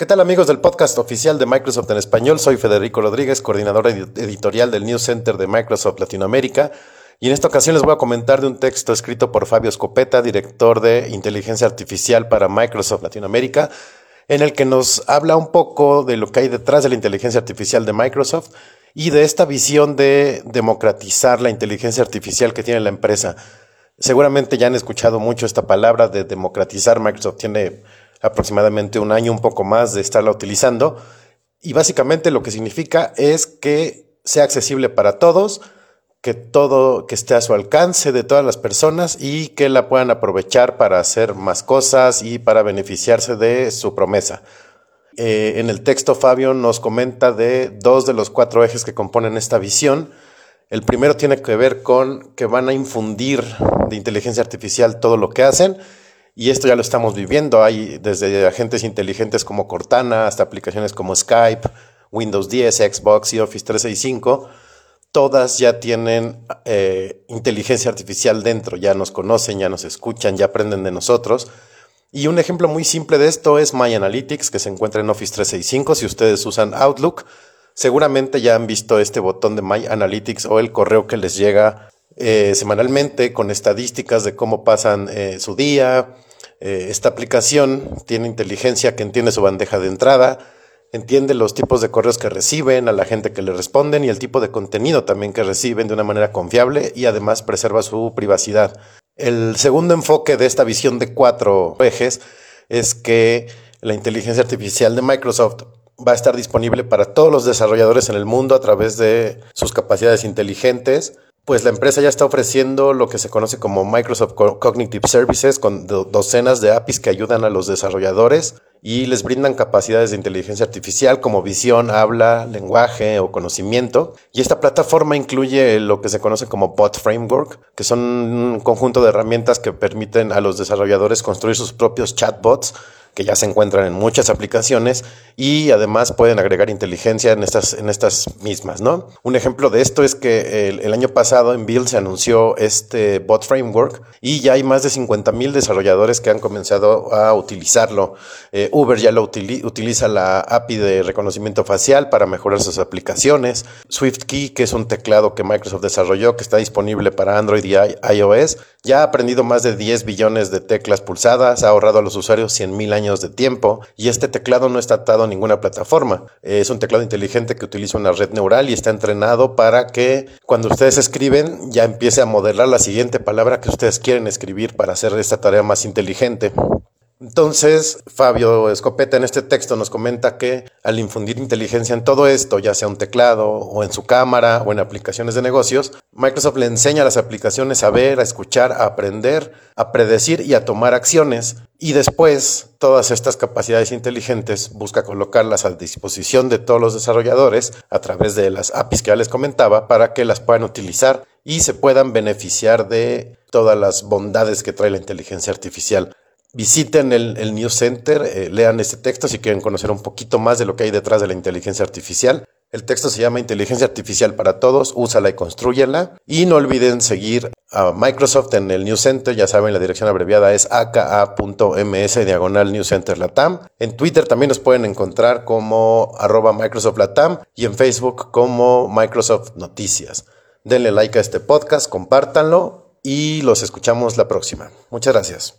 ¿Qué tal amigos del podcast oficial de Microsoft en español? Soy Federico Rodríguez, coordinador editorial del News Center de Microsoft Latinoamérica. Y en esta ocasión les voy a comentar de un texto escrito por Fabio Scopeta, director de inteligencia artificial para Microsoft Latinoamérica, en el que nos habla un poco de lo que hay detrás de la inteligencia artificial de Microsoft y de esta visión de democratizar la inteligencia artificial que tiene la empresa. Seguramente ya han escuchado mucho esta palabra de democratizar. Microsoft tiene aproximadamente un año, un poco más de estarla utilizando. Y básicamente lo que significa es que sea accesible para todos, que todo que esté a su alcance de todas las personas y que la puedan aprovechar para hacer más cosas y para beneficiarse de su promesa. Eh, en el texto Fabio nos comenta de dos de los cuatro ejes que componen esta visión. El primero tiene que ver con que van a infundir de inteligencia artificial todo lo que hacen y esto ya lo estamos viviendo. Hay desde agentes inteligentes como Cortana hasta aplicaciones como Skype, Windows 10, Xbox y Office 365. Todas ya tienen eh, inteligencia artificial dentro, ya nos conocen, ya nos escuchan, ya aprenden de nosotros. Y un ejemplo muy simple de esto es My Analytics, que se encuentra en Office 365. Si ustedes usan Outlook, seguramente ya han visto este botón de My Analytics o el correo que les llega eh, semanalmente con estadísticas de cómo pasan eh, su día. Eh, esta aplicación tiene inteligencia que entiende su bandeja de entrada, entiende los tipos de correos que reciben, a la gente que le responden y el tipo de contenido también que reciben de una manera confiable y además preserva su privacidad. El segundo enfoque de esta visión de cuatro ejes es que la inteligencia artificial de Microsoft va a estar disponible para todos los desarrolladores en el mundo a través de sus capacidades inteligentes, pues la empresa ya está ofreciendo lo que se conoce como Microsoft Cognitive Services con docenas de APIs que ayudan a los desarrolladores y les brindan capacidades de inteligencia artificial como visión, habla, lenguaje o conocimiento. Y esta plataforma incluye lo que se conoce como Bot Framework, que son un conjunto de herramientas que permiten a los desarrolladores construir sus propios chatbots que ya se encuentran en muchas aplicaciones y además pueden agregar inteligencia en estas, en estas mismas, ¿no? Un ejemplo de esto es que el, año pasado en Build se anunció este bot framework y ya hay más de 50 mil desarrolladores que han comenzado a utilizarlo. Eh, Uber ya lo utiliza la API de reconocimiento facial para mejorar sus aplicaciones. SwiftKey, que es un teclado que Microsoft desarrolló que está disponible para Android y iOS, ya ha aprendido más de 10 billones de teclas pulsadas, ha ahorrado a los usuarios 100 mil años de tiempo y este teclado no está atado a ninguna plataforma. Es un teclado inteligente que utiliza una red neural y está entrenado para que cuando ustedes escriben ya empiece a modelar la siguiente palabra que ustedes quieren escribir para hacer esta tarea más inteligente. Entonces, Fabio Escopeta en este texto nos comenta que al infundir inteligencia en todo esto, ya sea un teclado o en su cámara o en aplicaciones de negocios, Microsoft le enseña a las aplicaciones a ver, a escuchar, a aprender, a predecir y a tomar acciones. Y después, todas estas capacidades inteligentes busca colocarlas a disposición de todos los desarrolladores a través de las APIs que ya les comentaba para que las puedan utilizar y se puedan beneficiar de todas las bondades que trae la inteligencia artificial. Visiten el, News Center, eh, lean este texto si quieren conocer un poquito más de lo que hay detrás de la inteligencia artificial. El texto se llama Inteligencia Artificial para Todos, úsala y construyela. Y no olviden seguir a Microsoft en el News Center, ya saben, la dirección abreviada es aka.ms diagonal News Center Latam. En Twitter también nos pueden encontrar como arroba Microsoft Latam y en Facebook como Microsoft Noticias. Denle like a este podcast, compártanlo y los escuchamos la próxima. Muchas gracias.